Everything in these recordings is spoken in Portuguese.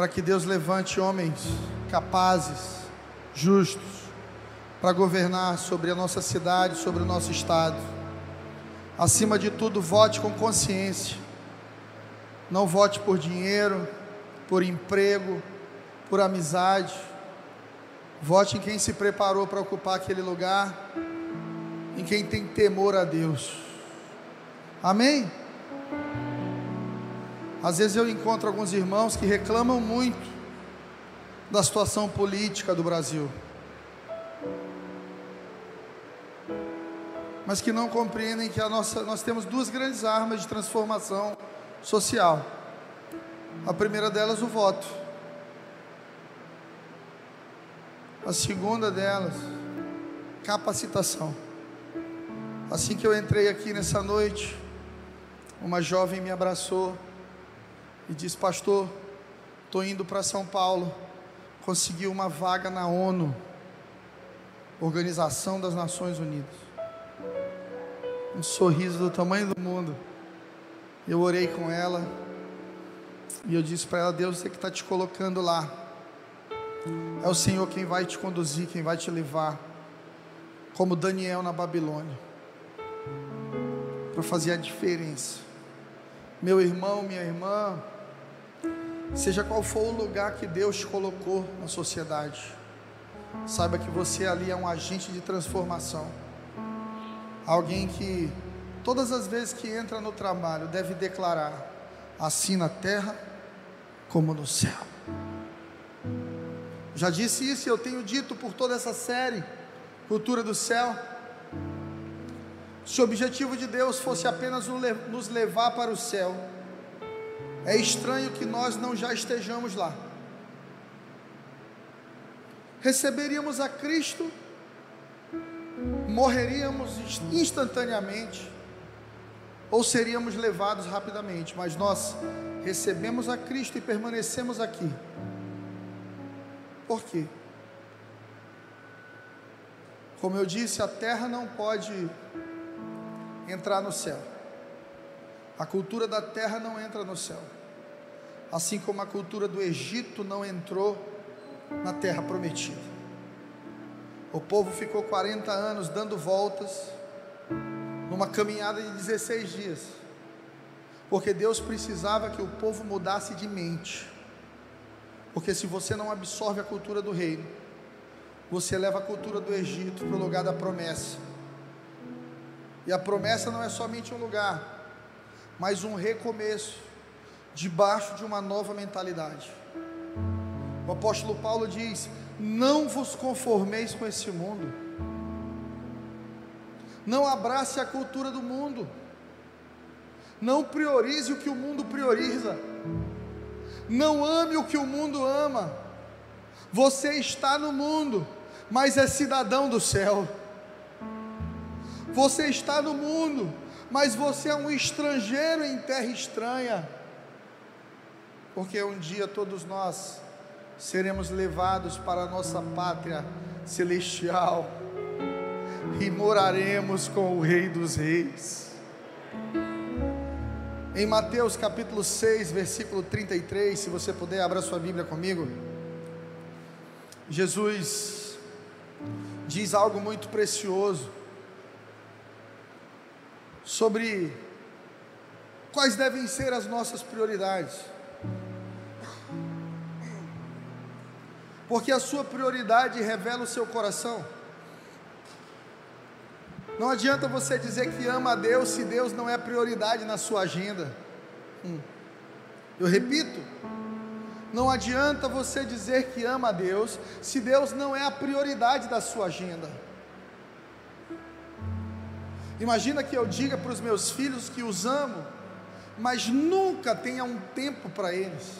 para que Deus levante homens capazes, justos, para governar sobre a nossa cidade, sobre o nosso estado. Acima de tudo, vote com consciência. Não vote por dinheiro, por emprego, por amizade. Vote em quem se preparou para ocupar aquele lugar, em quem tem temor a Deus. Amém? Às vezes eu encontro alguns irmãos que reclamam muito da situação política do Brasil, mas que não compreendem que a nossa, nós temos duas grandes armas de transformação social. A primeira delas, o voto. A segunda delas, capacitação. Assim que eu entrei aqui nessa noite, uma jovem me abraçou e disse: Pastor, estou indo para São Paulo, consegui uma vaga na ONU, Organização das Nações Unidas. Um sorriso do tamanho do mundo. Eu orei com ela e eu disse para ela: Deus, você que está te colocando lá, é o Senhor quem vai te conduzir, quem vai te levar, como Daniel na Babilônia, para fazer a diferença. Meu irmão, minha irmã, Seja qual for o lugar que Deus te colocou na sociedade, saiba que você ali é um agente de transformação. Alguém que todas as vezes que entra no trabalho deve declarar: assim na terra como no céu. Já disse isso e eu tenho dito por toda essa série, Cultura do Céu. Se o objetivo de Deus fosse apenas nos levar para o céu, é estranho que nós não já estejamos lá. Receberíamos a Cristo, morreríamos instantaneamente, ou seríamos levados rapidamente, mas nós recebemos a Cristo e permanecemos aqui. Por quê? Como eu disse, a terra não pode entrar no céu. A cultura da terra não entra no céu. Assim como a cultura do Egito não entrou na terra prometida. O povo ficou 40 anos dando voltas numa caminhada de 16 dias. Porque Deus precisava que o povo mudasse de mente. Porque se você não absorve a cultura do reino, você leva a cultura do Egito para o lugar da promessa. E a promessa não é somente um lugar, mas um recomeço, debaixo de uma nova mentalidade. O apóstolo Paulo diz: Não vos conformeis com esse mundo, não abrace a cultura do mundo, não priorize o que o mundo prioriza, não ame o que o mundo ama. Você está no mundo, mas é cidadão do céu. Você está no mundo, mas você é um estrangeiro em terra estranha, porque um dia todos nós seremos levados para a nossa pátria celestial e moraremos com o Rei dos Reis. Em Mateus capítulo 6, versículo 33, se você puder, abra sua Bíblia comigo. Jesus diz algo muito precioso sobre quais devem ser as nossas prioridades. Porque a sua prioridade revela o seu coração. Não adianta você dizer que ama a Deus se Deus não é prioridade na sua agenda. Hum. Eu repito, não adianta você dizer que ama a Deus se Deus não é a prioridade da sua agenda. Imagina que eu diga para os meus filhos que os amo, mas nunca tenha um tempo para eles.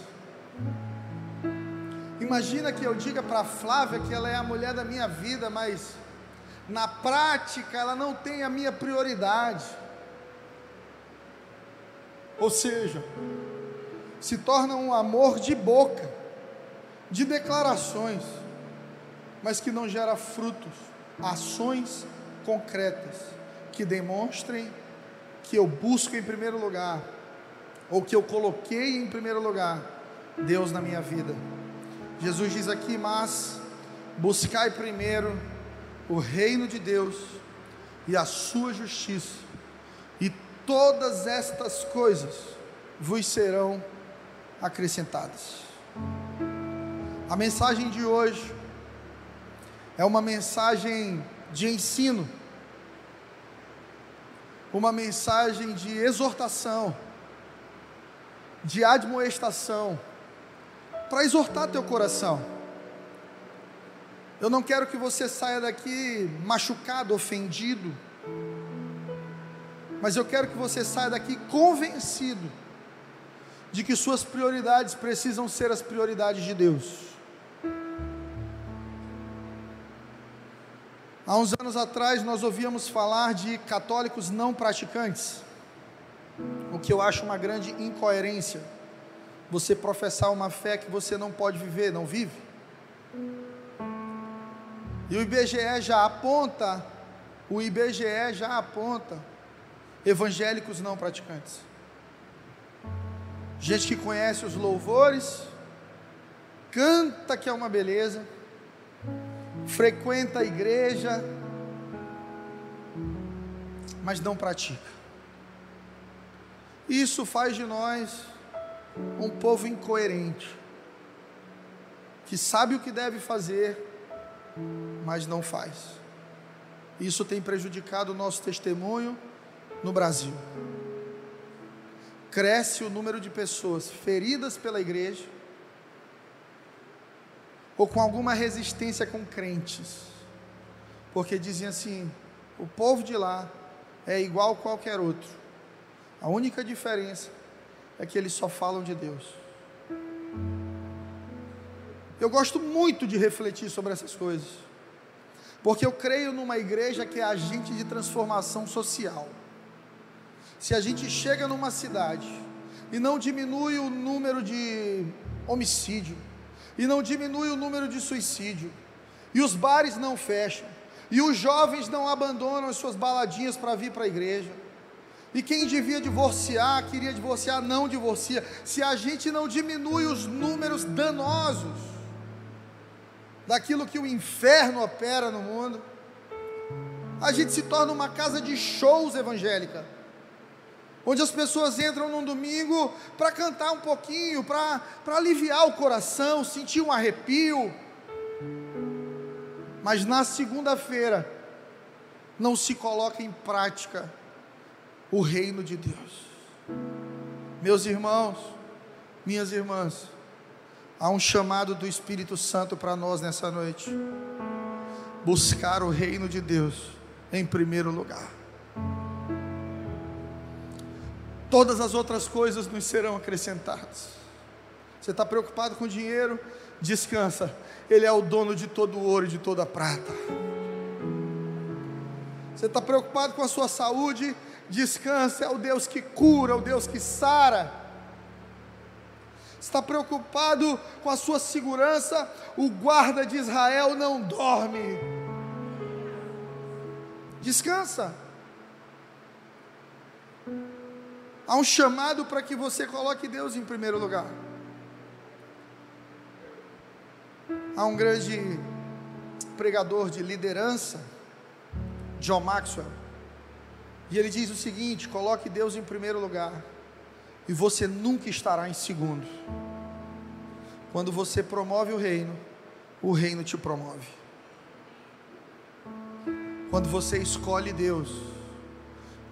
Imagina que eu diga para a Flávia que ela é a mulher da minha vida, mas na prática ela não tem a minha prioridade. Ou seja, se torna um amor de boca, de declarações, mas que não gera frutos, ações concretas que demonstrem que eu busco em primeiro lugar, ou que eu coloquei em primeiro lugar, Deus na minha vida. Jesus diz aqui, mas buscai primeiro o reino de Deus e a sua justiça, e todas estas coisas vos serão acrescentadas. A mensagem de hoje é uma mensagem de ensino, uma mensagem de exortação, de admoestação, para exortar teu coração. Eu não quero que você saia daqui machucado, ofendido, mas eu quero que você saia daqui convencido de que suas prioridades precisam ser as prioridades de Deus. Há uns anos atrás nós ouvíamos falar de católicos não praticantes, o que eu acho uma grande incoerência. Você professar uma fé que você não pode viver, não vive. E o IBGE já aponta, o IBGE já aponta evangélicos não praticantes. Gente que conhece os louvores, canta que é uma beleza, frequenta a igreja, mas não pratica. Isso faz de nós um povo incoerente, que sabe o que deve fazer, mas não faz. Isso tem prejudicado o nosso testemunho no Brasil. Cresce o número de pessoas feridas pela igreja, ou com alguma resistência com crentes, porque dizem assim: o povo de lá é igual a qualquer outro, a única diferença é que eles só falam de Deus. Eu gosto muito de refletir sobre essas coisas, porque eu creio numa igreja que é agente de transformação social. Se a gente chega numa cidade e não diminui o número de homicídio, e não diminui o número de suicídio, e os bares não fecham, e os jovens não abandonam as suas baladinhas para vir para a igreja, e quem devia divorciar, queria divorciar, não divorcia. Se a gente não diminui os números danosos daquilo que o inferno opera no mundo, a gente se torna uma casa de shows evangélica onde as pessoas entram num domingo para cantar um pouquinho, para aliviar o coração, sentir um arrepio, mas na segunda-feira não se coloca em prática o reino de Deus. Meus irmãos, minhas irmãs, há um chamado do Espírito Santo para nós nessa noite. Buscar o reino de Deus em primeiro lugar todas as outras coisas nos serão acrescentadas. Você está preocupado com dinheiro? Descansa, Ele é o dono de todo o ouro e de toda a prata. Você está preocupado com a sua saúde? Descansa, é o Deus que cura, é o Deus que sara. Está preocupado com a sua segurança? O guarda de Israel não dorme. Descansa. Há um chamado para que você coloque Deus em primeiro lugar. Há um grande pregador de liderança, John Maxwell, e ele diz o seguinte: coloque Deus em primeiro lugar, e você nunca estará em segundo. Quando você promove o reino, o reino te promove. Quando você escolhe Deus,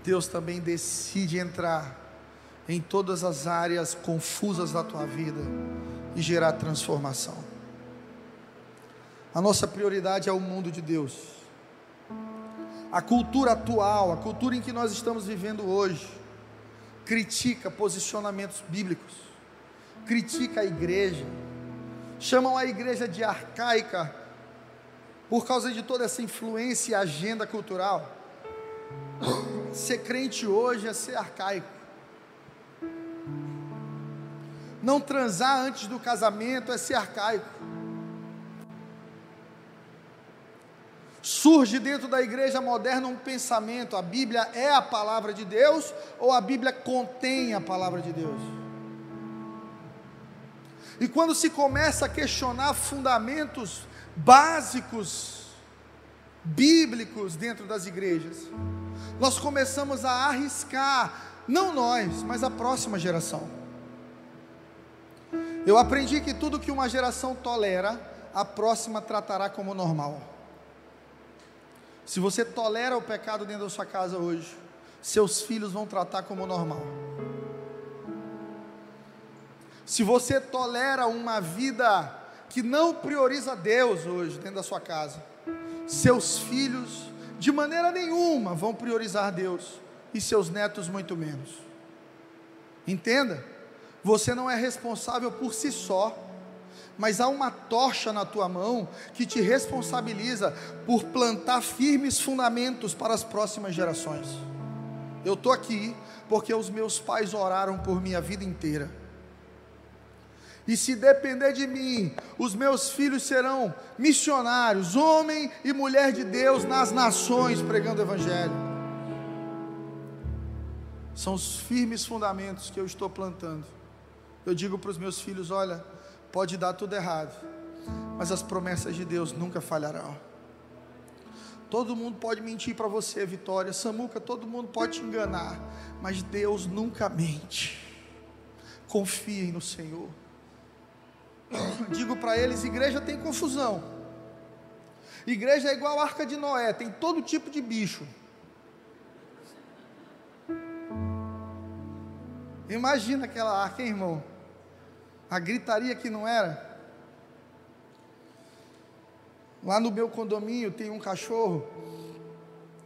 Deus também decide entrar em todas as áreas confusas da tua vida e gerar transformação. A nossa prioridade é o mundo de Deus. A cultura atual, a cultura em que nós estamos vivendo hoje, critica posicionamentos bíblicos, critica a igreja, chamam a igreja de arcaica por causa de toda essa influência e agenda cultural. Ser crente hoje é ser arcaico. Não transar antes do casamento é ser arcaico. Surge dentro da igreja moderna um pensamento: a Bíblia é a palavra de Deus ou a Bíblia contém a palavra de Deus? E quando se começa a questionar fundamentos básicos, bíblicos dentro das igrejas, nós começamos a arriscar, não nós, mas a próxima geração. Eu aprendi que tudo que uma geração tolera, a próxima tratará como normal. Se você tolera o pecado dentro da sua casa hoje, seus filhos vão tratar como normal. Se você tolera uma vida que não prioriza Deus hoje dentro da sua casa, seus filhos de maneira nenhuma vão priorizar Deus e seus netos muito menos. Entenda, você não é responsável por si só, mas há uma tocha na tua mão que te responsabiliza por plantar firmes fundamentos para as próximas gerações. Eu estou aqui porque os meus pais oraram por minha vida inteira. E se depender de mim, os meus filhos serão missionários, homem e mulher de Deus nas nações, pregando o Evangelho. São os firmes fundamentos que eu estou plantando. Eu digo para os meus filhos: olha, pode dar tudo errado, mas as promessas de Deus nunca falharão. Todo mundo pode mentir para você, Vitória. Samuca, todo mundo pode te enganar, mas Deus nunca mente. Confiem no Senhor. digo para eles: igreja tem confusão. Igreja é igual a arca de Noé, tem todo tipo de bicho. Imagina aquela arca, hein, irmão? A gritaria que não era. Lá no meu condomínio tem um cachorro,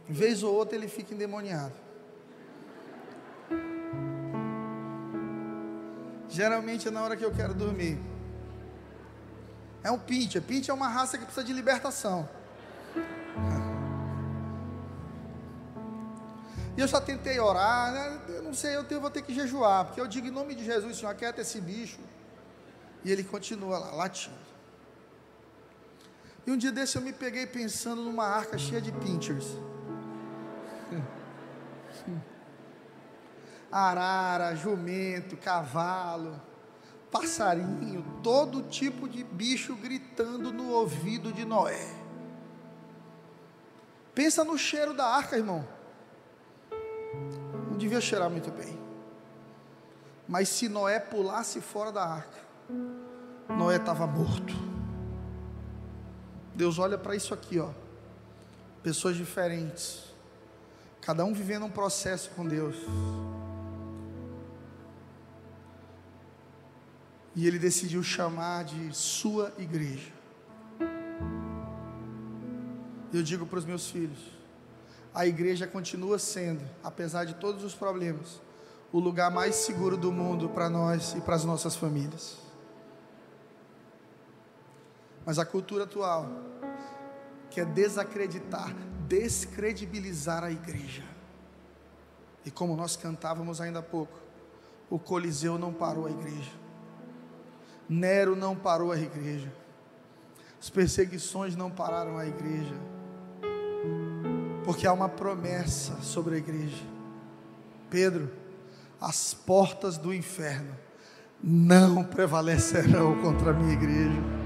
vez ou outra ele fica endemoniado. Geralmente é na hora que eu quero dormir. É um pincher. Pincher é uma raça que precisa de libertação. E eu já tentei orar, né? eu não sei, eu, vou ter que jejuar, porque eu digo em nome de Jesus, Senhor, aquieta esse bicho. E ele continua lá, latindo. E um dia desse eu me peguei pensando numa arca cheia de pinchers. Arara, jumento, cavalo passarinho, todo tipo de bicho gritando no ouvido de Noé. Pensa no cheiro da arca, irmão. Não devia cheirar muito bem. Mas se Noé pulasse fora da arca, Noé estava morto. Deus olha para isso aqui, ó. Pessoas diferentes, cada um vivendo um processo com Deus. E ele decidiu chamar de sua igreja. Eu digo para os meus filhos: a igreja continua sendo, apesar de todos os problemas, o lugar mais seguro do mundo para nós e para as nossas famílias. Mas a cultura atual quer desacreditar, descredibilizar a igreja. E como nós cantávamos ainda há pouco, o Coliseu não parou a igreja. Nero não parou a igreja. As perseguições não pararam a igreja. Porque há uma promessa sobre a igreja. Pedro, as portas do inferno não prevalecerão contra a minha igreja.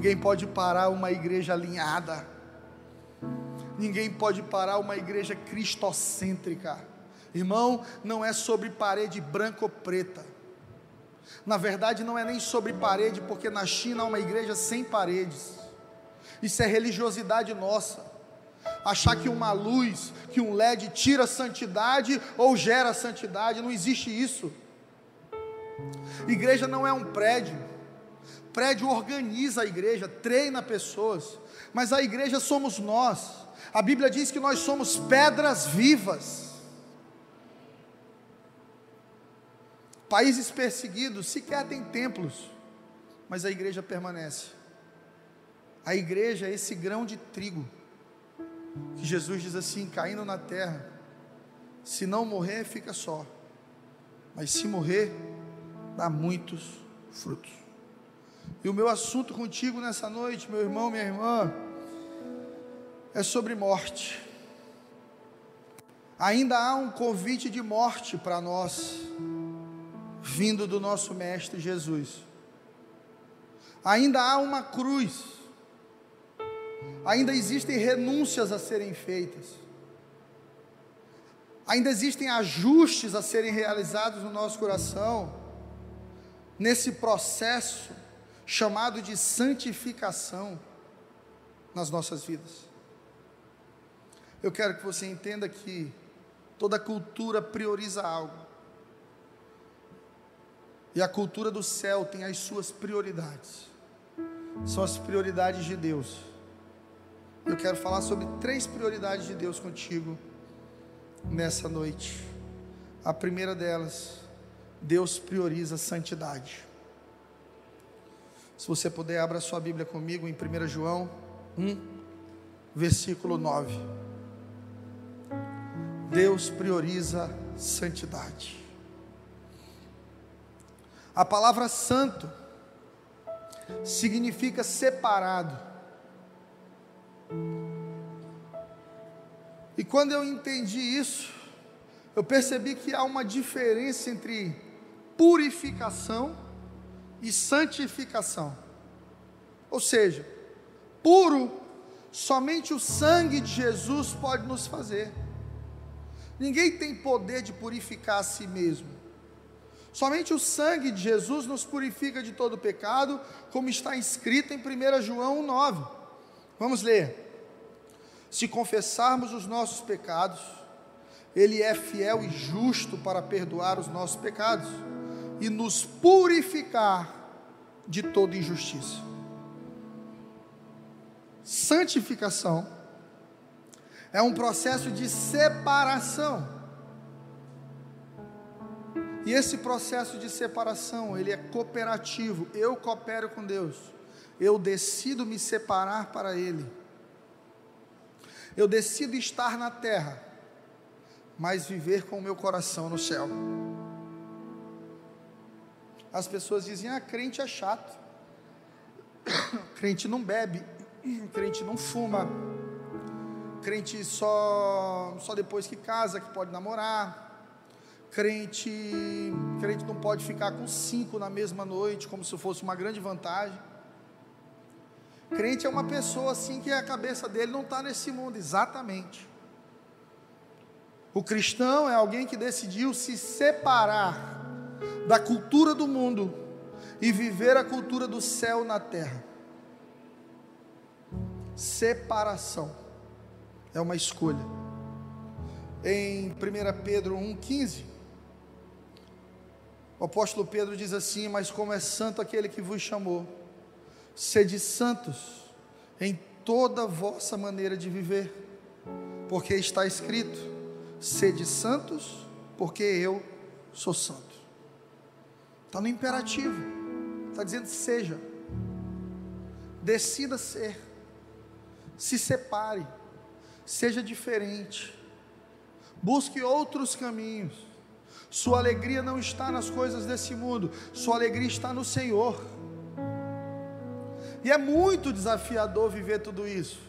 Ninguém pode parar uma igreja alinhada. Ninguém pode parar uma igreja cristocêntrica. Irmão, não é sobre parede branca ou preta. Na verdade, não é nem sobre parede, porque na China há uma igreja sem paredes. Isso é religiosidade nossa. Achar que uma luz, que um LED tira santidade ou gera santidade, não existe isso. Igreja não é um prédio. Prédio organiza a igreja, treina pessoas, mas a igreja somos nós. A Bíblia diz que nós somos pedras vivas. Países perseguidos sequer têm templos, mas a igreja permanece. A igreja é esse grão de trigo, que Jesus diz assim: caindo na terra, se não morrer, fica só, mas se morrer, dá muitos frutos. E o meu assunto contigo nessa noite, meu irmão, minha irmã, é sobre morte. Ainda há um convite de morte para nós vindo do nosso Mestre Jesus. Ainda há uma cruz, ainda existem renúncias a serem feitas, ainda existem ajustes a serem realizados no nosso coração, nesse processo chamado de santificação nas nossas vidas. Eu quero que você entenda que toda cultura prioriza algo. E a cultura do céu tem as suas prioridades. São as prioridades de Deus. Eu quero falar sobre três prioridades de Deus contigo nessa noite. A primeira delas, Deus prioriza a santidade. Se você puder, abra sua Bíblia comigo em 1 João 1, versículo 9. Deus prioriza santidade. A palavra santo significa separado. E quando eu entendi isso, eu percebi que há uma diferença entre purificação e santificação. Ou seja, puro, somente o sangue de Jesus pode nos fazer. Ninguém tem poder de purificar a si mesmo. Somente o sangue de Jesus nos purifica de todo pecado, como está escrito em 1 João 9. Vamos ler. Se confessarmos os nossos pecados, Ele é fiel e justo para perdoar os nossos pecados e nos purificar de toda injustiça. Santificação é um processo de separação. E esse processo de separação, ele é cooperativo. Eu coopero com Deus. Eu decido me separar para ele. Eu decido estar na terra, mas viver com o meu coração no céu. As pessoas dizem: "Ah, crente é chato. crente não bebe, crente não fuma, crente só, só depois que casa, que pode namorar. Crente, crente não pode ficar com cinco na mesma noite, como se fosse uma grande vantagem. Crente é uma pessoa assim que a cabeça dele não está nesse mundo, exatamente. O cristão é alguém que decidiu se separar da cultura do mundo e viver a cultura do céu na terra. Separação é uma escolha. Em 1 Pedro 1,15, o apóstolo Pedro diz assim: Mas como é santo aquele que vos chamou, sede santos em toda vossa maneira de viver, porque está escrito: sede santos, porque eu sou santo. Está no imperativo, está dizendo: seja, decida ser, se separe. Seja diferente, busque outros caminhos. Sua alegria não está nas coisas desse mundo, sua alegria está no Senhor. E é muito desafiador viver tudo isso,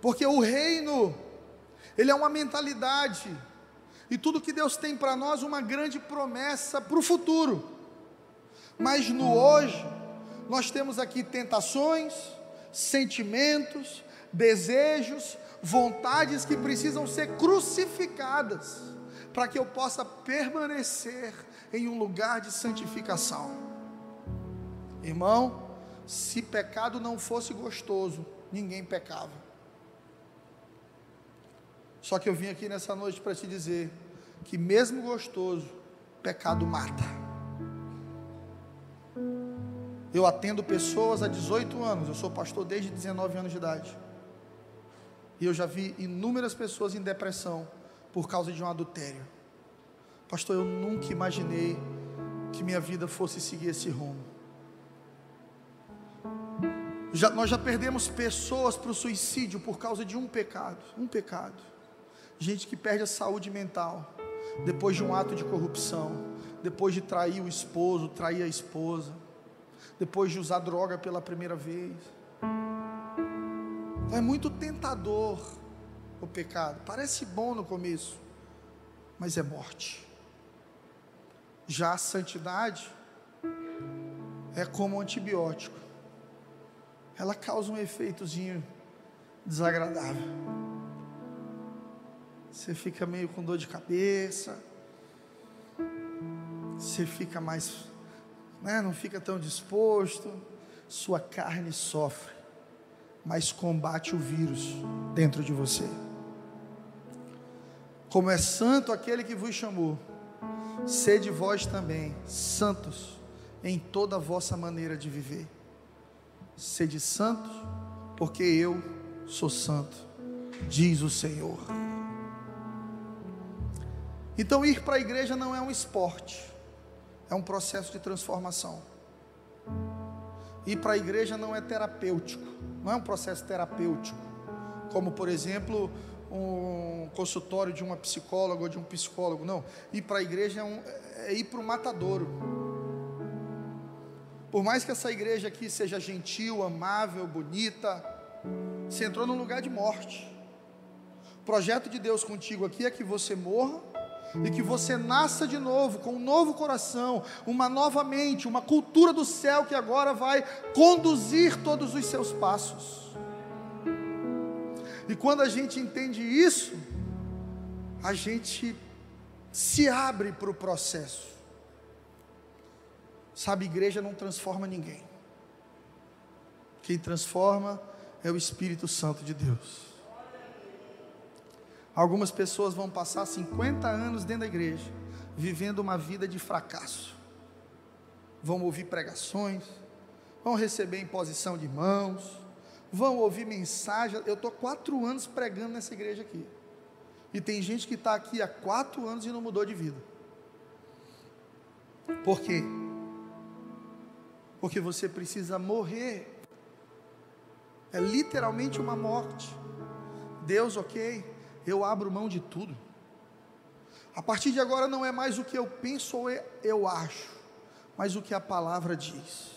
porque o reino, ele é uma mentalidade, e tudo que Deus tem para nós, uma grande promessa para o futuro, mas no hoje, nós temos aqui tentações, sentimentos, desejos, vontades que precisam ser crucificadas, para que eu possa permanecer em um lugar de santificação. Irmão, se pecado não fosse gostoso, ninguém pecava. Só que eu vim aqui nessa noite para te dizer que, mesmo gostoso, pecado mata. Eu atendo pessoas há 18 anos, eu sou pastor desde 19 anos de idade. E eu já vi inúmeras pessoas em depressão por causa de um adultério. Pastor, eu nunca imaginei que minha vida fosse seguir esse rumo. Já, nós já perdemos pessoas para o suicídio por causa de um pecado. Um pecado. Gente que perde a saúde mental depois de um ato de corrupção, depois de trair o esposo, trair a esposa, depois de usar droga pela primeira vez. É muito tentador o pecado. Parece bom no começo, mas é morte. Já a santidade é como um antibiótico. Ela causa um efeitozinho desagradável. Você fica meio com dor de cabeça. Você fica mais, né, não fica tão disposto. Sua carne sofre, mas combate o vírus dentro de você. Como é santo aquele que vos chamou, sede vós também santos em toda a vossa maneira de viver. Sede santos, porque eu sou santo, diz o Senhor. Então, ir para a igreja não é um esporte, é um processo de transformação. Ir para a igreja não é terapêutico, não é um processo terapêutico, como por exemplo um consultório de uma psicóloga ou de um psicólogo, não. Ir para a igreja é, um, é ir para o matadouro. Por mais que essa igreja aqui seja gentil, amável, bonita, você entrou num lugar de morte. O projeto de Deus contigo aqui é que você morra e que você nasça de novo, com um novo coração, uma nova mente, uma cultura do céu que agora vai conduzir todos os seus passos. E quando a gente entende isso, a gente se abre para o processo. Sabe, igreja não transforma ninguém. Quem transforma é o Espírito Santo de Deus. Algumas pessoas vão passar 50 anos dentro da igreja, vivendo uma vida de fracasso. Vão ouvir pregações, vão receber imposição de mãos, vão ouvir mensagem. Eu estou quatro anos pregando nessa igreja aqui. E tem gente que está aqui há quatro anos e não mudou de vida. Por quê? porque você precisa morrer. É literalmente uma morte. Deus, ok, eu abro mão de tudo. A partir de agora não é mais o que eu penso ou eu acho, mas o que a palavra diz.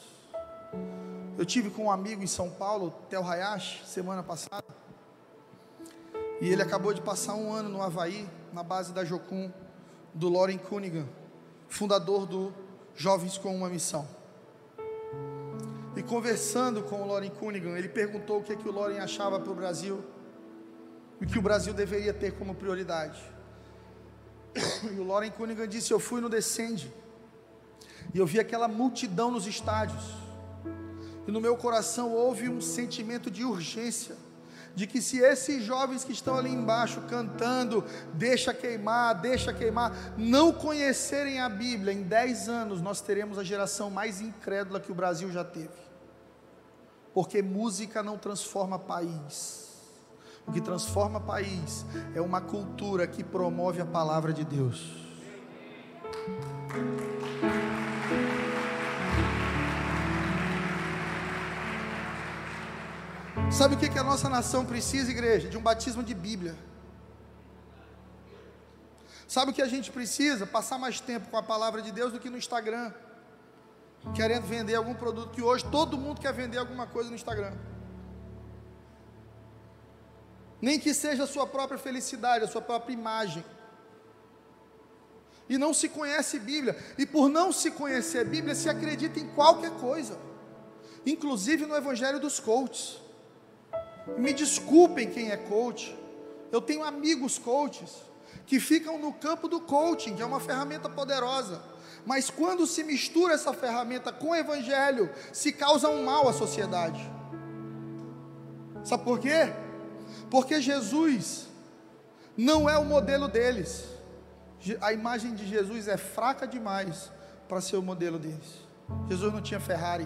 Eu tive com um amigo em São Paulo, Tel Hayashi, semana passada. E ele acabou de passar um ano no Havaí, na base da Jocum, do Loren Cunningham, fundador do Jovens com uma Missão. E conversando com o Loren Cunningham, ele perguntou o que, é que o Loren achava para o Brasil, o que o Brasil deveria ter como prioridade. E o Loren Cunningham disse: Eu fui no Descende, e eu vi aquela multidão nos estádios, e no meu coração houve um sentimento de urgência, de que se esses jovens que estão ali embaixo cantando, deixa queimar, deixa queimar, não conhecerem a Bíblia, em 10 anos nós teremos a geração mais incrédula que o Brasil já teve porque música não transforma país. O que transforma país é uma cultura que promove a palavra de Deus. Sabe o que, que a nossa nação precisa, igreja? De um batismo de Bíblia. Sabe o que a gente precisa? Passar mais tempo com a palavra de Deus do que no Instagram querendo vender algum produto que hoje todo mundo quer vender alguma coisa no Instagram. Nem que seja a sua própria felicidade, a sua própria imagem. E não se conhece Bíblia. E por não se conhecer Bíblia, se acredita em qualquer coisa. Inclusive no Evangelho dos coaches. Me desculpem quem é coach. Eu tenho amigos coaches que ficam no campo do coaching, que é uma ferramenta poderosa mas quando se mistura essa ferramenta com o Evangelho, se causa um mal à sociedade. Sabe por quê? Porque Jesus não é o modelo deles. A imagem de Jesus é fraca demais para ser o modelo deles. Jesus não tinha Ferrari.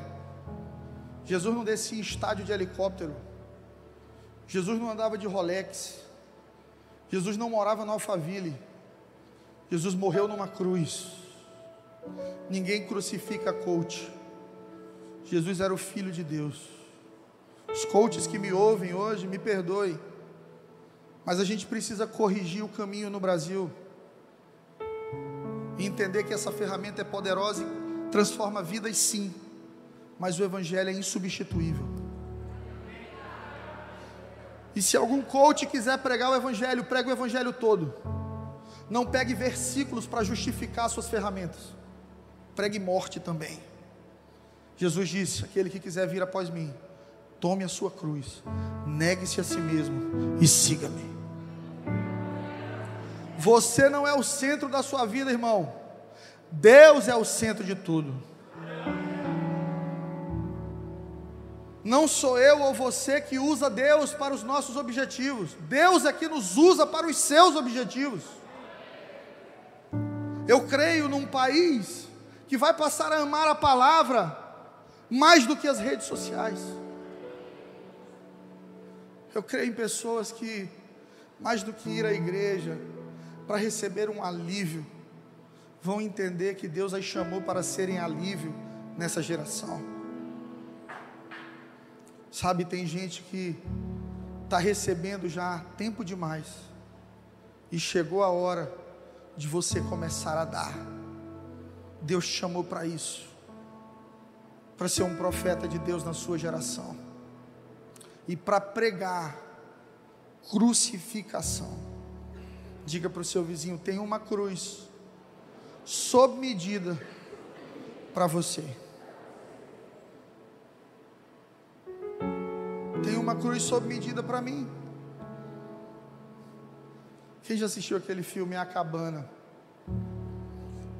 Jesus não descia em estádio de helicóptero. Jesus não andava de Rolex. Jesus não morava no Alphaville. Jesus morreu numa cruz. Ninguém crucifica coach. Jesus era o Filho de Deus. Os coaches que me ouvem hoje, me perdoem. Mas a gente precisa corrigir o caminho no Brasil. E entender que essa ferramenta é poderosa e transforma vidas sim. Mas o Evangelho é insubstituível. E se algum coach quiser pregar o Evangelho, prega o Evangelho todo. Não pegue versículos para justificar suas ferramentas. pregue morte também. Jesus disse: Aquele que quiser vir após mim, tome a sua cruz, negue-se a si mesmo e siga-me. Você não é o centro da sua vida, irmão. Deus é o centro de tudo. Não sou eu ou você que usa Deus para os nossos objetivos. Deus é que nos usa para os seus objetivos. Eu creio num país que vai passar a amar a palavra mais do que as redes sociais. Eu creio em pessoas que, mais do que ir à igreja para receber um alívio, vão entender que Deus as chamou para serem alívio nessa geração. Sabe, tem gente que está recebendo já tempo demais, e chegou a hora de você começar a dar. Deus te chamou para isso, para ser um profeta de Deus na sua geração, e para pregar crucificação. Diga para o seu vizinho: tem uma cruz sob medida para você. Tem uma cruz sob medida para mim. Quem já assistiu aquele filme A Cabana?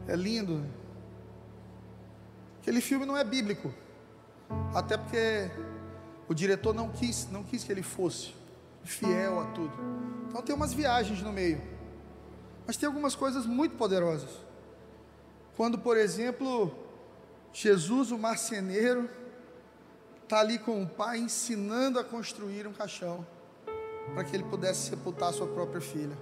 É lindo. Aquele filme não é bíblico. Até porque o diretor não quis, não quis que ele fosse fiel a tudo. Então tem umas viagens no meio. Mas tem algumas coisas muito poderosas. Quando, por exemplo, Jesus, o marceneiro, está ali com o pai ensinando a construir um caixão para que ele pudesse sepultar sua própria filha.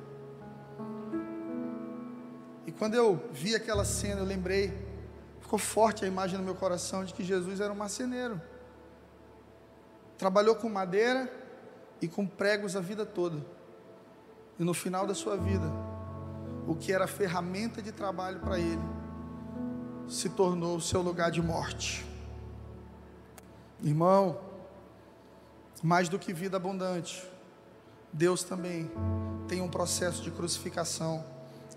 E quando eu vi aquela cena, eu lembrei, ficou forte a imagem no meu coração de que Jesus era um marceneiro. Trabalhou com madeira e com pregos a vida toda. E no final da sua vida, o que era ferramenta de trabalho para ele, se tornou o seu lugar de morte. Irmão, mais do que vida abundante, Deus também tem um processo de crucificação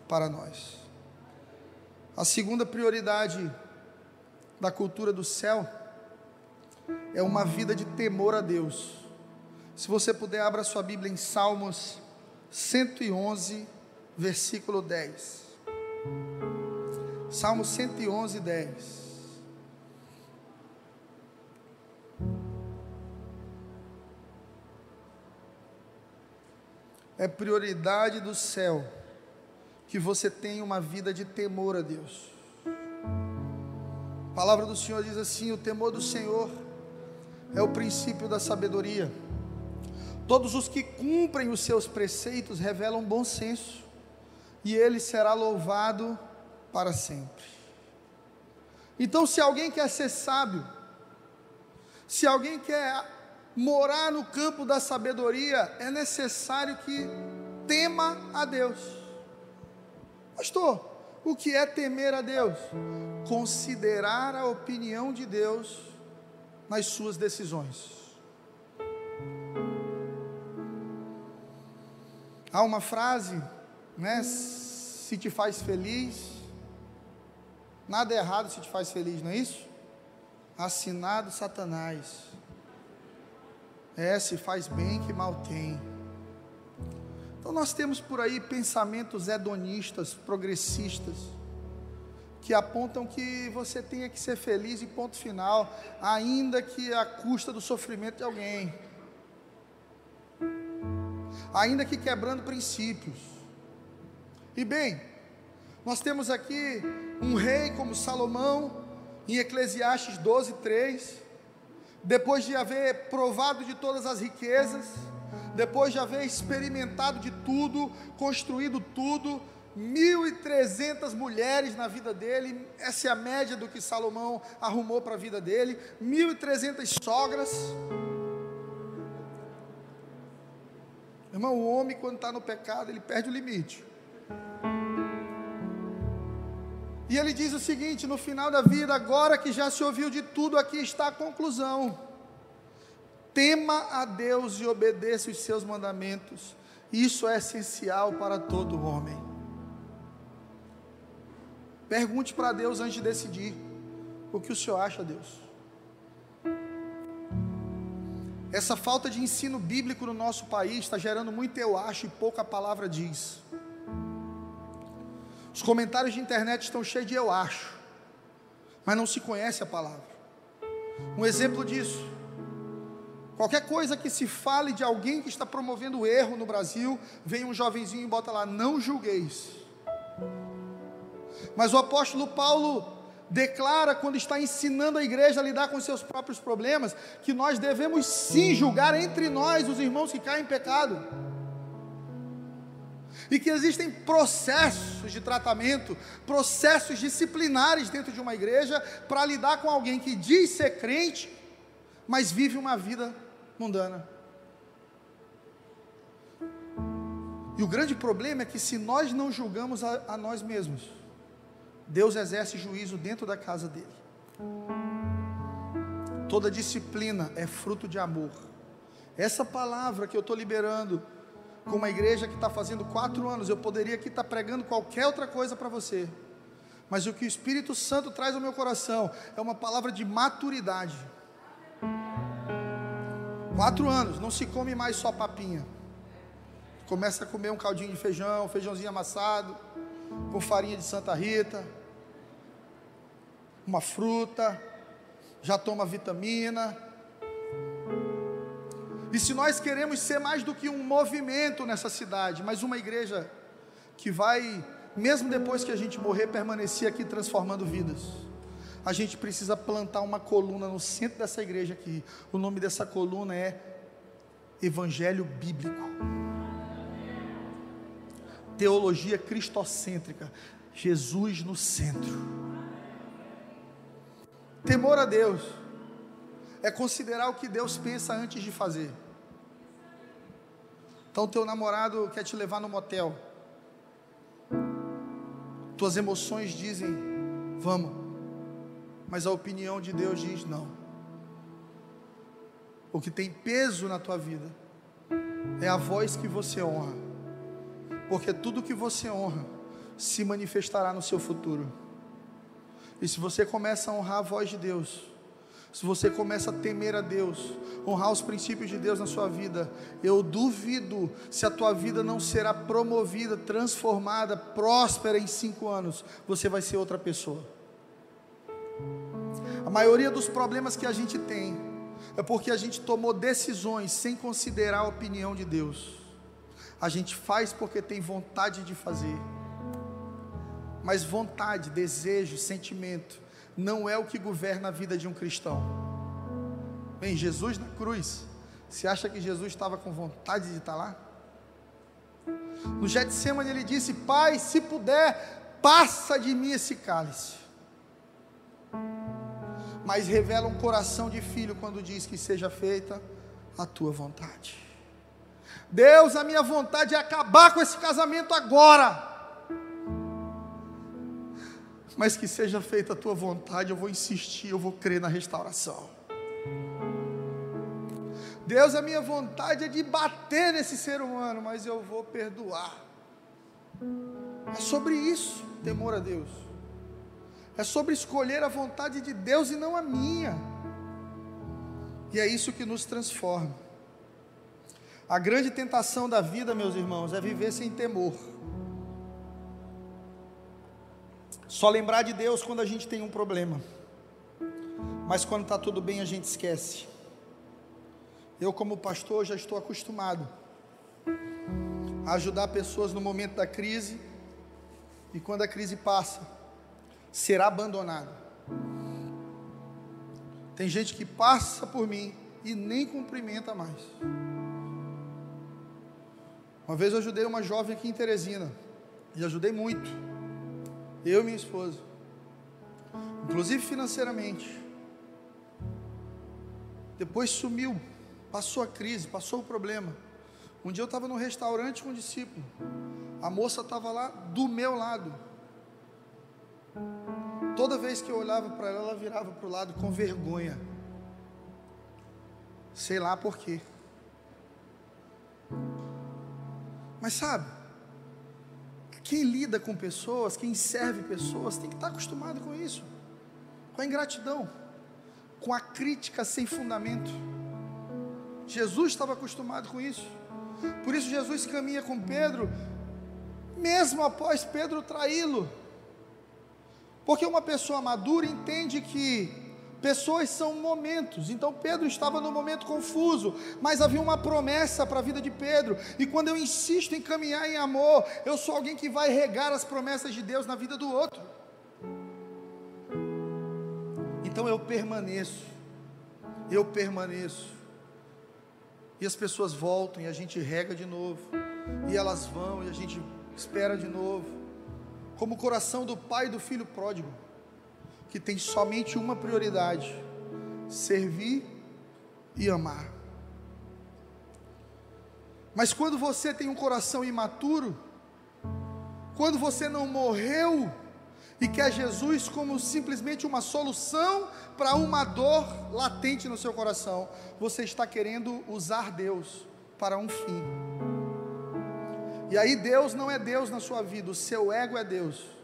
para nós. A segunda prioridade da cultura do céu é uma vida de temor a Deus. Se você puder, abra sua Bíblia em Salmos 111, versículo 10. Salmo 111, 10. É prioridade do céu que você tenha uma vida de temor a Deus. A palavra do Senhor diz assim: o temor do Senhor é o princípio da sabedoria. Todos os que cumprem os seus preceitos revelam bom senso, e ele será louvado para sempre. Então, se alguém quer ser sábio, se alguém quer morar no campo da sabedoria, é necessário que tema a Deus. Pastor, o que é temer a Deus? Considerar a opinião de Deus nas suas decisões. Há uma frase, né? Se te faz feliz, Nada errado se te faz feliz, não é isso? Assinado Satanás. É, se faz bem que mal tem. Então nós temos por aí pensamentos hedonistas, progressistas, que apontam que você tenha que ser feliz e ponto final, ainda que a custa do sofrimento de alguém. Ainda que quebrando princípios. E bem, nós temos aqui um rei como Salomão, em Eclesiastes 12, 3, depois de haver provado de todas as riquezas, depois de haver experimentado de tudo, construído tudo, 1.300 mulheres na vida dele, essa é a média do que Salomão arrumou para a vida dele, 1.300 sogras. Irmão, o homem, quando está no pecado, ele perde o limite. E ele diz o seguinte: no final da vida, agora que já se ouviu de tudo, aqui está a conclusão. Tema a Deus e obedeça os seus mandamentos. Isso é essencial para todo homem. Pergunte para Deus antes de decidir o que o senhor acha, Deus. Essa falta de ensino bíblico no nosso país está gerando muito eu acho e pouca palavra diz. Os comentários de internet estão cheios de eu acho, mas não se conhece a palavra. Um exemplo disso. Qualquer coisa que se fale de alguém que está promovendo erro no Brasil, vem um jovenzinho e bota lá, não julgueis. Mas o apóstolo Paulo declara, quando está ensinando a igreja a lidar com seus próprios problemas, que nós devemos sim julgar entre nós os irmãos que caem em pecado. E que existem processos de tratamento, processos disciplinares dentro de uma igreja para lidar com alguém que diz ser crente, mas vive uma vida mundana. E o grande problema é que se nós não julgamos a, a nós mesmos, Deus exerce juízo dentro da casa dele. Toda disciplina é fruto de amor. Essa palavra que eu estou liberando, com uma igreja que está fazendo quatro anos, eu poderia aqui estar tá pregando qualquer outra coisa para você. Mas o que o Espírito Santo traz ao meu coração é uma palavra de maturidade. Quatro anos, não se come mais só papinha. Começa a comer um caldinho de feijão, feijãozinho amassado, com farinha de Santa Rita uma fruta, já toma vitamina. E se nós queremos ser mais do que um movimento nessa cidade, mas uma igreja que vai, mesmo depois que a gente morrer, permanecer aqui transformando vidas, a gente precisa plantar uma coluna no centro dessa igreja aqui. O nome dessa coluna é Evangelho Bíblico. Teologia cristocêntrica. Jesus no centro. Temor a Deus é considerar o que Deus pensa antes de fazer. Então, teu namorado quer te levar no motel. Tuas emoções dizem, vamos. Mas a opinião de Deus diz, não. O que tem peso na tua vida é a voz que você honra. Porque tudo que você honra se manifestará no seu futuro. E se você começa a honrar a voz de Deus, se você começa a temer a Deus, honrar os princípios de Deus na sua vida, eu duvido se a tua vida não será promovida, transformada, próspera em cinco anos, você vai ser outra pessoa. A maioria dos problemas que a gente tem é porque a gente tomou decisões sem considerar a opinião de Deus. A gente faz porque tem vontade de fazer mas vontade, desejo, sentimento, não é o que governa a vida de um cristão. Bem, Jesus na cruz, você acha que Jesus estava com vontade de estar lá? No Getsemane ele disse: Pai, se puder, passa de mim esse cálice. Mas revela um coração de filho quando diz que seja feita a tua vontade. Deus, a minha vontade é acabar com esse casamento agora mas que seja feita a tua vontade, eu vou insistir, eu vou crer na restauração. Deus, a minha vontade é de bater nesse ser humano, mas eu vou perdoar. É sobre isso, temor a Deus. É sobre escolher a vontade de Deus e não a minha. E é isso que nos transforma. A grande tentação da vida, meus irmãos, é viver sem temor. Só lembrar de Deus quando a gente tem um problema. Mas quando está tudo bem, a gente esquece. Eu, como pastor, já estou acostumado a ajudar pessoas no momento da crise e quando a crise passa, será abandonado. Tem gente que passa por mim e nem cumprimenta mais. Uma vez eu ajudei uma jovem aqui em Teresina, e ajudei muito eu e minha esposa, inclusive financeiramente. Depois sumiu, passou a crise, passou o problema. Um dia eu estava no restaurante com um discípulo, a moça estava lá do meu lado. Toda vez que eu olhava para ela, ela virava para o lado com vergonha. Sei lá por quê. Mas sabe, Quem lida com pessoas, quem serve pessoas, tem que estar acostumado com isso, com a ingratidão, com a crítica sem fundamento. Jesus estava acostumado com isso. Por isso Jesus caminha com Pedro, mesmo após Pedro traí-lo. Porque uma pessoa madura entende que pessoas são momentos. Então Pedro estava num momento confuso, mas havia uma promessa para a vida de Pedro. E quando eu insisto em caminhar em amor, eu sou alguém que vai regar as promessas de Deus na vida do outro. Então eu permaneço. Eu permaneço. E as pessoas voltam e a gente rega de novo. E elas vão e a gente espera de novo. Como o coração do pai e do filho pródigo, que tem somente uma prioridade: servir e amar. Mas quando você tem um coração imaturo, quando você não morreu e quer Jesus como simplesmente uma solução para uma dor latente no seu coração, você está querendo usar Deus para um fim. E aí Deus não é Deus na sua vida, o seu ego é Deus.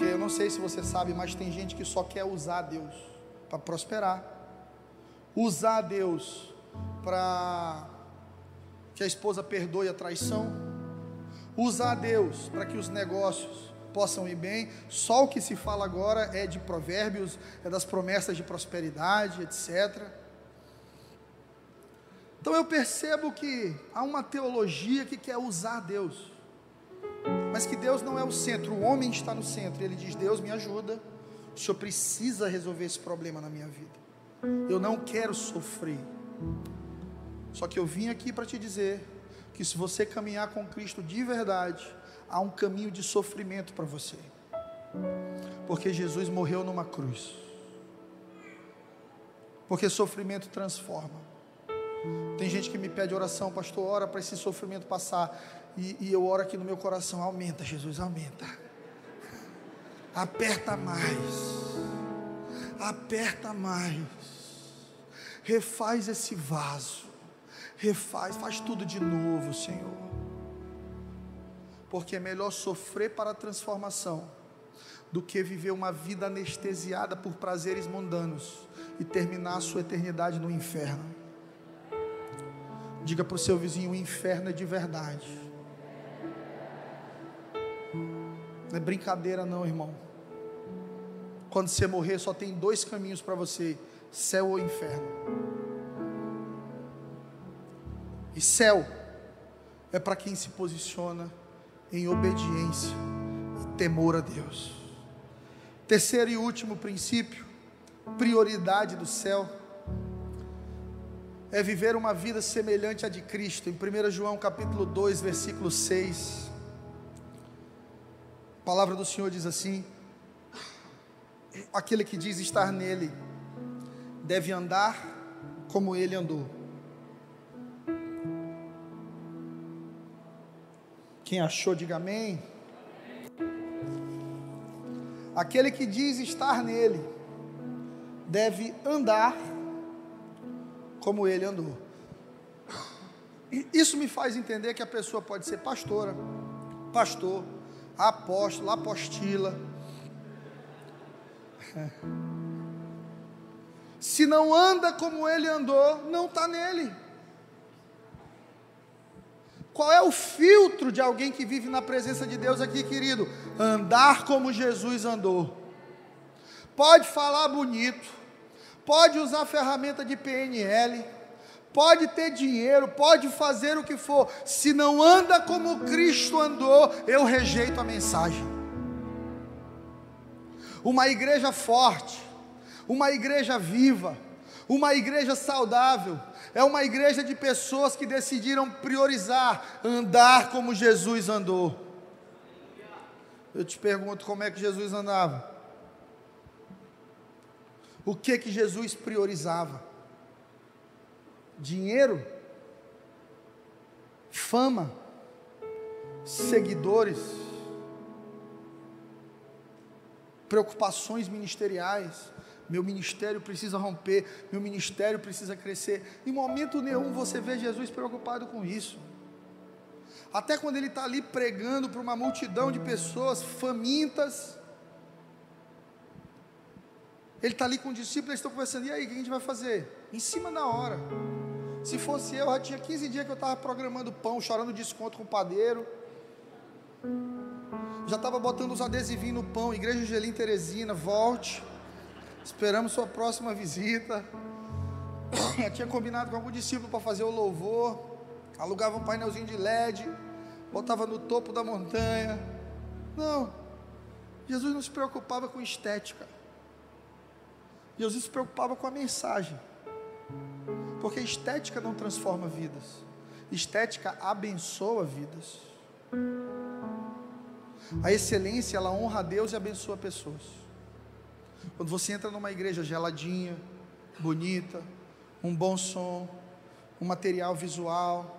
Porque eu não sei se você sabe, mas tem gente que só quer usar Deus para prosperar. Usar Deus para que a esposa perdoe a traição. Usar Deus para que os negócios possam ir bem. Só o que se fala agora é de provérbios, é das promessas de prosperidade, etc. Então eu percebo que há uma teologia que quer usar Deus, mas que Deus não é o centro, o homem está no centro. Ele diz: Deus me ajuda, o Senhor precisa resolver esse problema na minha vida. Eu não quero sofrer. Só que eu vim aqui para te dizer que se você caminhar com Cristo de verdade, há um caminho de sofrimento para você. Porque Jesus morreu numa cruz. Porque sofrimento transforma. Tem gente que me pede oração, pastor, ora para esse sofrimento passar. E, e, eu oro aqui no meu coração: aumenta, Jesus, aumenta. Aperta mais. Aperta mais. Refaz esse vaso. Refaz, faz tudo de novo, Senhor porque é melhor sofrer para a transformação do que viver uma vida anestesiada por prazeres mundanos e terminar a sua eternidade no inferno. Diga para o seu vizinho: o inferno é de verdade. Não é brincadeira, não, irmão. Quando você morrer, só tem dois caminhos para você: céu ou inferno. E céu é para quem se posiciona em obediência e temor a Deus. Terceiro e último princípio, prioridade do céu, é viver uma vida semelhante à de Cristo. Em 1 João capítulo 2, versículo 6, a palavra do Senhor diz assim: aquele que diz estar nele deve andar como ele andou. Quem achou, diga amém. Aquele que diz estar nele deve andar como ele andou. Isso me faz entender que a pessoa pode ser pastora, pastor, apóstolo, apostila. Se não anda como ele andou, não está nele. Qual é o filtro de alguém que vive na presença de Deus aqui, querido? Andar como Jesus andou. Pode falar bonito, pode usar ferramenta de PNL, pode ter dinheiro, pode fazer o que for. Se não anda como Cristo andou, eu rejeito a mensagem. Uma igreja forte, uma igreja viva, uma igreja saudável, é uma igreja de pessoas que decidiram priorizar andar como Jesus andou. Eu te pergunto como é que Jesus andava? O que que Jesus priorizava? Dinheiro? Fama? Seguidores? Preocupações ministeriais? meu ministério precisa romper, meu ministério precisa crescer. Em momento nenhum você vê Jesus preocupado com isso. Até quando ele está ali pregando para uma multidão de pessoas famintas. Ele está ali com os discípulos, eles estão conversando, e aí, o que a gente vai fazer? Em cima da hora. Se fosse eu, já tinha 15 dias que eu estava programando pão, chorando desconto com o padeiro. Já estava botando os adesivinhos no pão, Igreja Angelim Teresina, volte. Esperamos sua próxima visita. Eu tinha combinado com algum discípulo para fazer o louvor. Alugava um painelzinho de LED, botava no topo da montanha. Não. Jesus não se preocupava com estética. Jesus se preocupava com a mensagem. Porque estética não transforma vidas. Estética abençoa vidas. A excelência, ela honra a Deus e abençoa pessoas. Quando você entra numa igreja geladinha, bonita, um bom som, um material visual,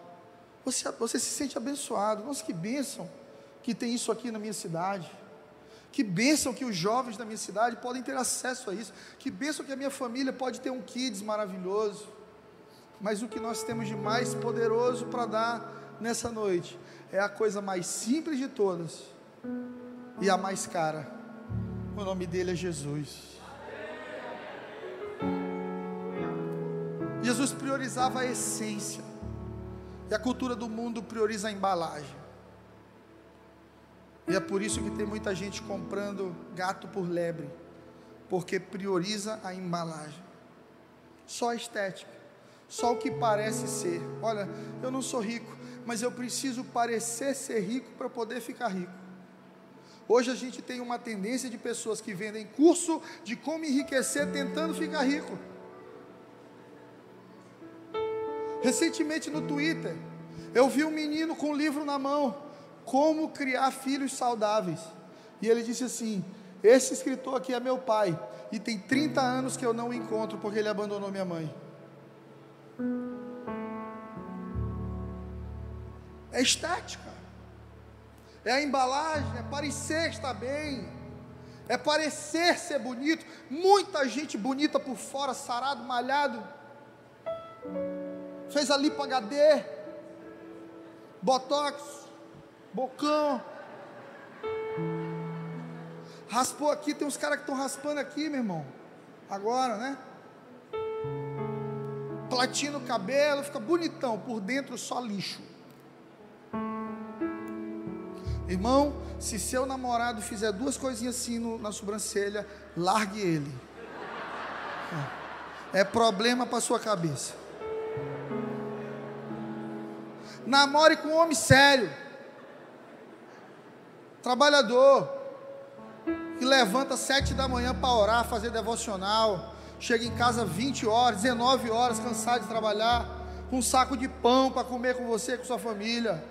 você, você se sente abençoado. Nossa, que bênção que tem isso aqui na minha cidade. Que bênção que os jovens da minha cidade podem ter acesso a isso. Que bênção que a minha família pode ter um kids maravilhoso. Mas o que nós temos de mais poderoso para dar nessa noite é a coisa mais simples de todas e a mais cara. O nome dele é Jesus. Jesus priorizava a essência. E a cultura do mundo prioriza a embalagem. E é por isso que tem muita gente comprando gato por lebre, porque prioriza a embalagem. Só a estética, só o que parece ser. Olha, eu não sou rico, mas eu preciso parecer ser rico para poder ficar rico. Hoje a gente tem uma tendência de pessoas que vendem curso de como enriquecer tentando ficar rico. Recentemente no Twitter, eu vi um menino com um livro na mão, Como Criar Filhos Saudáveis. E ele disse assim: Esse escritor aqui é meu pai, e tem 30 anos que eu não o encontro porque ele abandonou minha mãe. É estética, é a embalagem, é parecer estar bem, é parecer ser bonito. Muita gente bonita por fora, sarado, malhado fez a lipo HD, botox, bocão. Raspou aqui, tem uns caras que estão raspando aqui, meu irmão. Agora, né? Platina o cabelo, fica bonitão, por dentro só lixo. Irmão, se seu namorado fizer duas coisinhas assim no, na sobrancelha, largue ele. É problema para sua cabeça. Namore com um homem sério, trabalhador, que levanta sete da manhã para orar, fazer devocional, chega em casa 20 horas, 19 horas, cansado de trabalhar, com um saco de pão para comer com você, com sua família.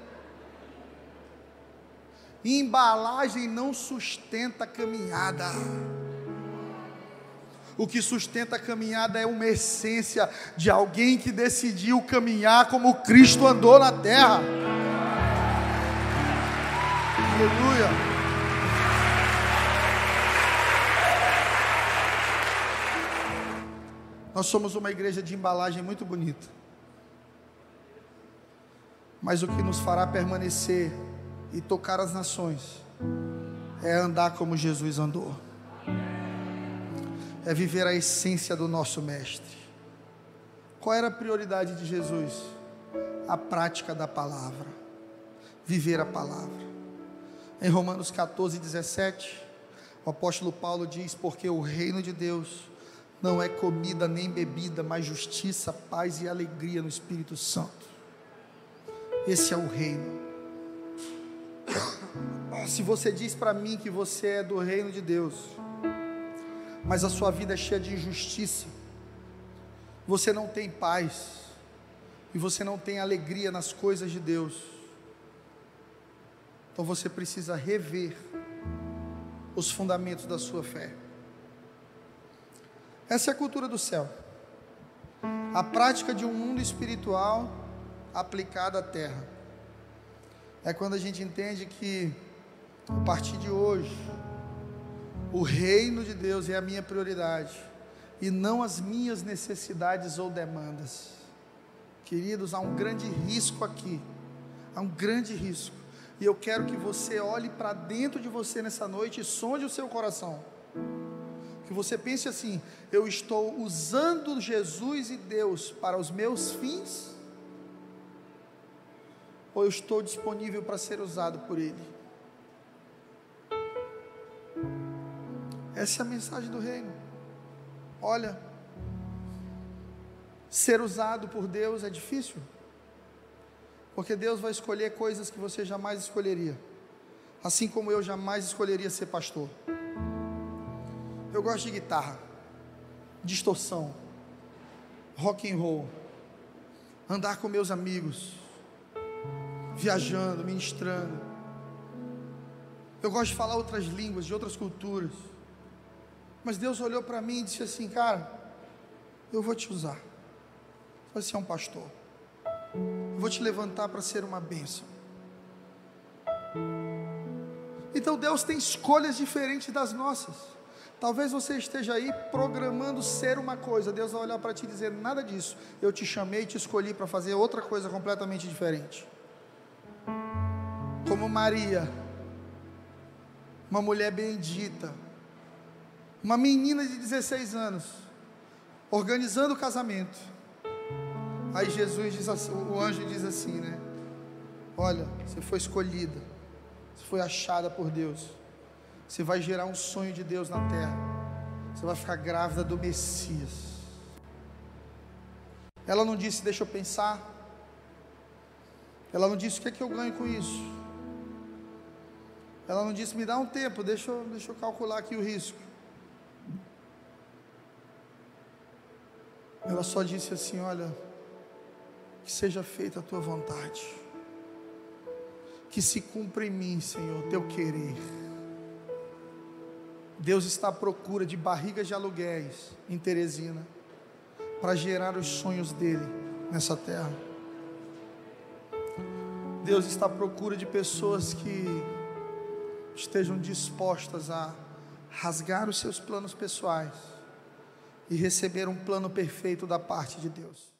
Embalagem não sustenta a caminhada. O que sustenta a caminhada é uma essência de alguém que decidiu caminhar como Cristo andou na terra. Aleluia. Nós somos uma igreja de embalagem muito bonita. Mas o que nos fará permanecer e tocar as nações é andar como Jesus andou é viver a essência do nosso Mestre. Qual era a prioridade de Jesus? A prática da palavra, viver a palavra. Em Romanos 14, 17, o apóstolo Paulo diz: Porque o reino de Deus não é comida nem bebida, mas justiça, paz e alegria no Espírito Santo. Esse é o reino. Se você diz para mim que você é do reino de Deus, mas a sua vida é cheia de injustiça, você não tem paz, e você não tem alegria nas coisas de Deus, então você precisa rever os fundamentos da sua fé. Essa é a cultura do céu, a prática de um mundo espiritual aplicada à terra. É quando a gente entende que, a partir de hoje, o reino de Deus é a minha prioridade e não as minhas necessidades ou demandas. Queridos, há um grande risco aqui Há um grande risco. E eu quero que você olhe para dentro de você nessa noite e sonde o seu coração. Que você pense assim: eu estou usando Jesus e Deus para os meus fins? Ou eu estou disponível para ser usado por Ele? Essa é a mensagem do reino. Olha, ser usado por Deus é difícil. Porque Deus vai escolher coisas que você jamais escolheria. Assim como eu jamais escolheria ser pastor. Eu gosto de guitarra, distorção, rock and roll, andar com meus amigos, viajando, ministrando. Eu gosto de falar outras línguas, de outras culturas. Mas Deus olhou para mim e disse assim: Cara, eu vou te usar. Você é um pastor. Eu vou te levantar para ser uma bênção. Então Deus tem escolhas diferentes das nossas. Talvez você esteja aí programando ser uma coisa. Deus vai olhar para ti e dizer: nada disso. Eu te chamei e te escolhi para fazer outra coisa completamente diferente. Como Maria, uma mulher bendita, uma menina de 16 anos, organizando o casamento Aí Jesus diz assim, o anjo diz assim, né? Olha, você foi escolhida, você foi achada por Deus. Você vai gerar um sonho de Deus na terra. Você vai ficar grávida do Messias. Ela não disse, deixa eu pensar. Ela não disse, o que é que eu ganho com isso? Ela não disse, me dá um tempo, deixa eu, deixa eu calcular aqui o risco. Ela só disse assim: Olha, que seja feita a tua vontade, que se cumpra em mim, Senhor, teu querer. Deus está à procura de barrigas de aluguéis em Teresina, para gerar os sonhos dele nessa terra. Deus está à procura de pessoas que estejam dispostas a rasgar os seus planos pessoais e receber um plano perfeito da parte de Deus.